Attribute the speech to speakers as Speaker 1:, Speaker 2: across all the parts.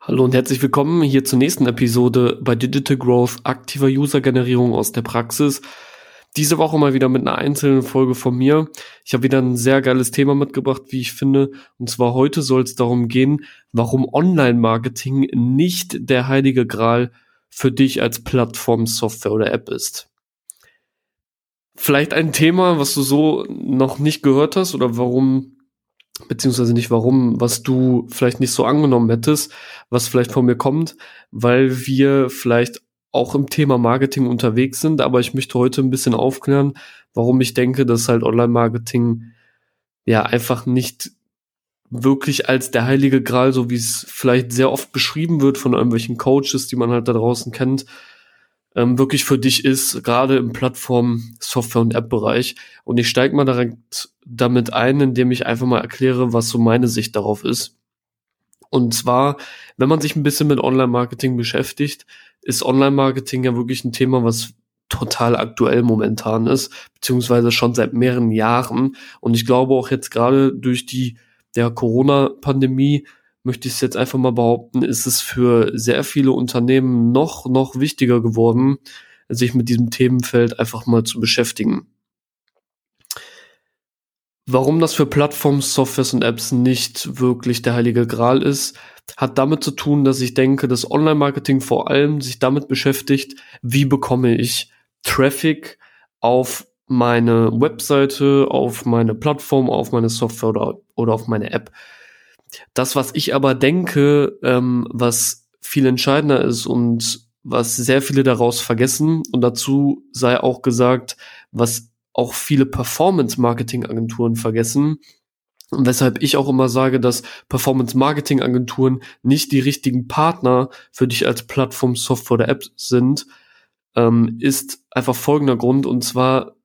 Speaker 1: Hallo und herzlich willkommen hier zur nächsten Episode bei Digital Growth aktiver User-Generierung aus der Praxis. Diese Woche mal wieder mit einer einzelnen Folge von mir. Ich habe wieder ein sehr geiles Thema mitgebracht, wie ich finde. Und zwar heute soll es darum gehen, warum Online-Marketing nicht der heilige Gral für dich als Plattform, Software oder App ist. Vielleicht ein Thema, was du so noch nicht gehört hast oder warum beziehungsweise nicht warum, was du vielleicht nicht so angenommen hättest, was vielleicht von mir kommt, weil wir vielleicht auch im Thema Marketing unterwegs sind, aber ich möchte heute ein bisschen aufklären, warum ich denke, dass halt Online-Marketing ja einfach nicht wirklich als der heilige Gral, so wie es vielleicht sehr oft beschrieben wird von irgendwelchen Coaches, die man halt da draußen kennt, ähm, wirklich für dich ist, gerade im Plattform, Software- und App-Bereich. Und ich steige mal direkt damit ein, indem ich einfach mal erkläre, was so meine Sicht darauf ist. Und zwar, wenn man sich ein bisschen mit Online-Marketing beschäftigt, ist Online-Marketing ja wirklich ein Thema, was total aktuell momentan ist, beziehungsweise schon seit mehreren Jahren. Und ich glaube auch jetzt gerade durch die der Corona-Pandemie möchte ich es jetzt einfach mal behaupten, ist es für sehr viele Unternehmen noch, noch wichtiger geworden, sich mit diesem Themenfeld einfach mal zu beschäftigen. Warum das für Plattformen, Softwares und Apps nicht wirklich der heilige Gral ist, hat damit zu tun, dass ich denke, dass Online-Marketing vor allem sich damit beschäftigt, wie bekomme ich Traffic auf meine Webseite, auf meine Plattform, auf meine Software oder, oder auf meine App. Das, was ich aber denke, ähm, was viel entscheidender ist und was sehr viele daraus vergessen, und dazu sei auch gesagt, was auch viele Performance-Marketing-Agenturen vergessen, und weshalb ich auch immer sage, dass Performance-Marketing-Agenturen nicht die richtigen Partner für dich als Plattform, Software oder App sind, ähm, ist einfach folgender Grund. Und zwar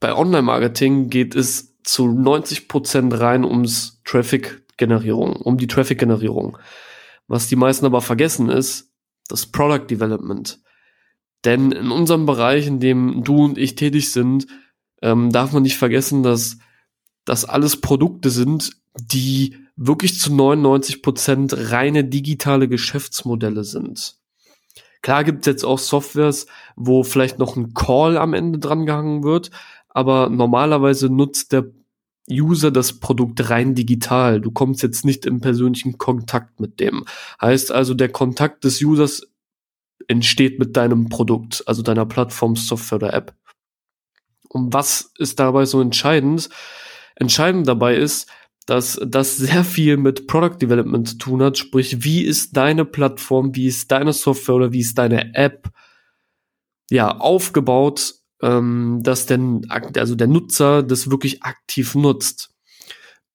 Speaker 1: bei Online-Marketing geht es zu 90 Prozent rein ums Traffic-Generierung, um die Traffic-Generierung. Was die meisten aber vergessen ist, das Product Development. Denn in unserem Bereich, in dem du und ich tätig sind, ähm, darf man nicht vergessen, dass das alles Produkte sind, die wirklich zu 99 Prozent reine digitale Geschäftsmodelle sind. Klar gibt es jetzt auch Softwares, wo vielleicht noch ein Call am Ende dran gehangen wird, aber normalerweise nutzt der User das Produkt rein digital. Du kommst jetzt nicht im persönlichen Kontakt mit dem. Heißt also, der Kontakt des Users entsteht mit deinem Produkt, also deiner Plattform, Software oder App. Und was ist dabei so entscheidend? Entscheidend dabei ist, dass das sehr viel mit Product Development zu tun hat. Sprich, wie ist deine Plattform, wie ist deine Software oder wie ist deine App ja aufgebaut, ähm, dass denn, also der Nutzer das wirklich aktiv nutzt.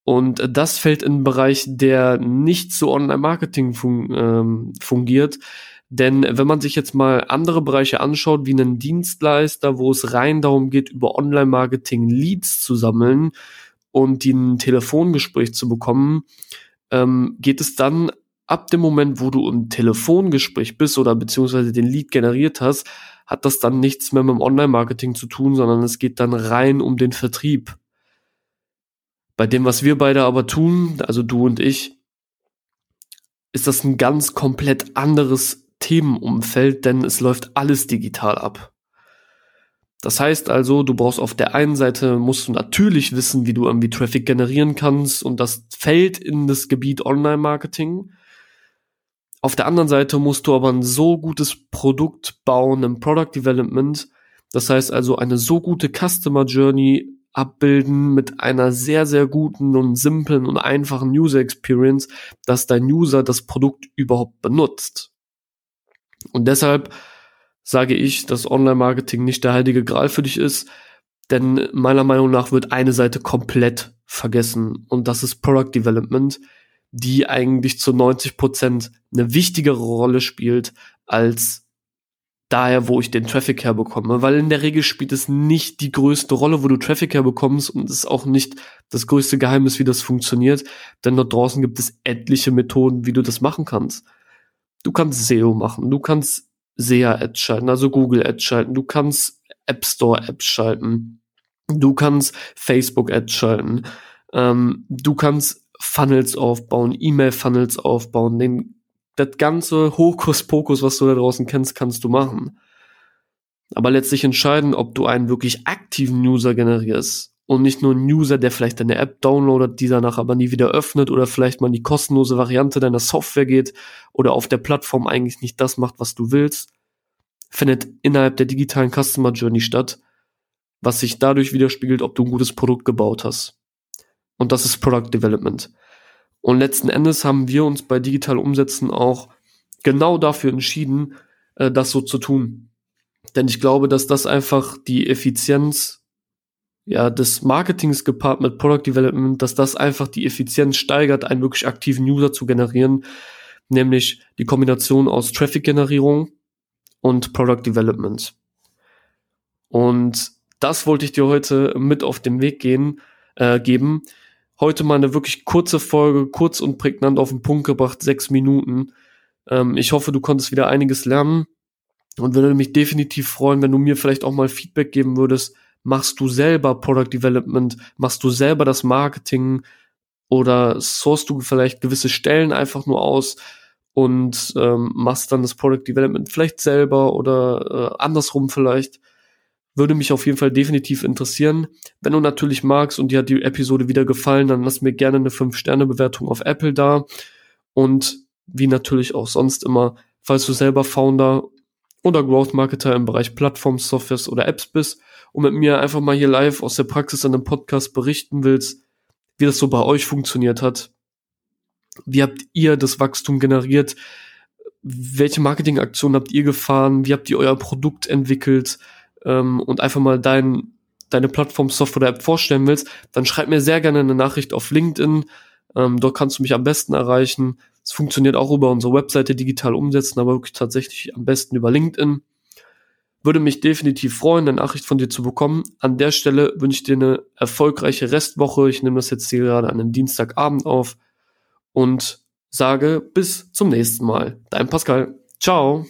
Speaker 1: Und das fällt in einen Bereich, der nicht so Online-Marketing fun ähm, fungiert. Denn wenn man sich jetzt mal andere Bereiche anschaut, wie einen Dienstleister, wo es rein darum geht, über Online-Marketing Leads zu sammeln und die ein Telefongespräch zu bekommen, ähm, geht es dann ab dem Moment, wo du im Telefongespräch bist oder beziehungsweise den Lead generiert hast, hat das dann nichts mehr mit dem Online-Marketing zu tun, sondern es geht dann rein um den Vertrieb. Bei dem, was wir beide aber tun, also du und ich, ist das ein ganz komplett anderes Themenumfeld, denn es läuft alles digital ab. Das heißt also, du brauchst auf der einen Seite, musst du natürlich wissen, wie du irgendwie Traffic generieren kannst und das fällt in das Gebiet Online-Marketing. Auf der anderen Seite musst du aber ein so gutes Produkt bauen im Product Development. Das heißt also eine so gute Customer Journey abbilden mit einer sehr, sehr guten und simplen und einfachen User Experience, dass dein User das Produkt überhaupt benutzt. Und deshalb sage ich, dass Online-Marketing nicht der heilige Gral für dich ist, denn meiner Meinung nach wird eine Seite komplett vergessen und das ist Product Development die eigentlich zu 90 Prozent eine wichtigere Rolle spielt als daher, wo ich den Traffic herbekomme. Weil in der Regel spielt es nicht die größte Rolle, wo du Traffic herbekommst und es ist auch nicht das größte Geheimnis, wie das funktioniert. Denn dort draußen gibt es etliche Methoden, wie du das machen kannst. Du kannst SEO machen, du kannst SEA-Ads schalten, also Google-Ads schalten, du kannst App Store-Apps schalten, du kannst Facebook-Ads schalten, ähm, du kannst Funnels aufbauen, E-Mail-Funnels aufbauen, den, das ganze Hokuspokus, was du da draußen kennst, kannst du machen. Aber letztlich entscheiden, ob du einen wirklich aktiven User generierst und nicht nur einen User, der vielleicht deine App downloadet, die danach aber nie wieder öffnet oder vielleicht mal in die kostenlose Variante deiner Software geht oder auf der Plattform eigentlich nicht das macht, was du willst, findet innerhalb der digitalen Customer Journey statt, was sich dadurch widerspiegelt, ob du ein gutes Produkt gebaut hast. Und das ist Product Development. Und letzten Endes haben wir uns bei digital Umsetzen auch genau dafür entschieden, äh, das so zu tun. Denn ich glaube, dass das einfach die Effizienz ja, des Marketings gepaart mit Product Development, dass das einfach die Effizienz steigert, einen wirklich aktiven User zu generieren, nämlich die Kombination aus Traffic-Generierung und Product Development. Und das wollte ich dir heute mit auf den Weg gehen, äh, geben. Heute mal eine wirklich kurze Folge, kurz und prägnant auf den Punkt gebracht, sechs Minuten. Ähm, ich hoffe, du konntest wieder einiges lernen und würde mich definitiv freuen, wenn du mir vielleicht auch mal Feedback geben würdest. Machst du selber Product Development? Machst du selber das Marketing? Oder sourst du vielleicht gewisse Stellen einfach nur aus und ähm, machst dann das Product Development vielleicht selber oder äh, andersrum vielleicht? Würde mich auf jeden Fall definitiv interessieren. Wenn du natürlich magst und dir hat die Episode wieder gefallen, dann lass mir gerne eine 5-Sterne-Bewertung auf Apple da. Und wie natürlich auch sonst immer, falls du selber Founder oder Growth Marketer im Bereich Plattform, Softwares oder Apps bist und mit mir einfach mal hier live aus der Praxis an einem Podcast berichten willst, wie das so bei euch funktioniert hat. Wie habt ihr das Wachstum generiert? Welche Marketingaktionen habt ihr gefahren? Wie habt ihr euer Produkt entwickelt? ähm, und einfach mal dein, deine Plattform, Software oder App vorstellen willst, dann schreib mir sehr gerne eine Nachricht auf LinkedIn. Ähm, dort kannst du mich am besten erreichen. Es funktioniert auch über unsere Webseite digital umsetzen, aber wirklich tatsächlich am besten über LinkedIn. Würde mich definitiv freuen, eine Nachricht von dir zu bekommen. An der Stelle wünsche ich dir eine erfolgreiche Restwoche. Ich nehme das jetzt hier gerade an einem Dienstagabend auf und sage bis zum nächsten Mal. Dein Pascal. Ciao.